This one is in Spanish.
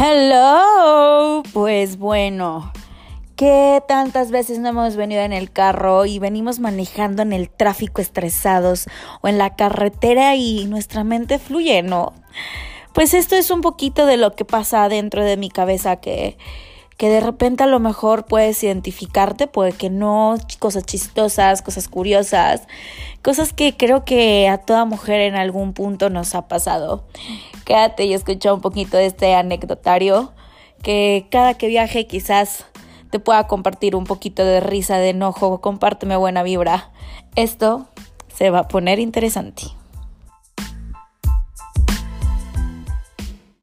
Hello, pues bueno, ¿qué tantas veces no hemos venido en el carro y venimos manejando en el tráfico estresados o en la carretera y nuestra mente fluye, ¿no? Pues esto es un poquito de lo que pasa dentro de mi cabeza que que de repente a lo mejor puedes identificarte, puede que no, cosas chistosas, cosas curiosas, cosas que creo que a toda mujer en algún punto nos ha pasado. Quédate y escucha un poquito de este anecdotario que cada que viaje quizás te pueda compartir un poquito de risa, de enojo, compárteme buena vibra. Esto se va a poner interesante.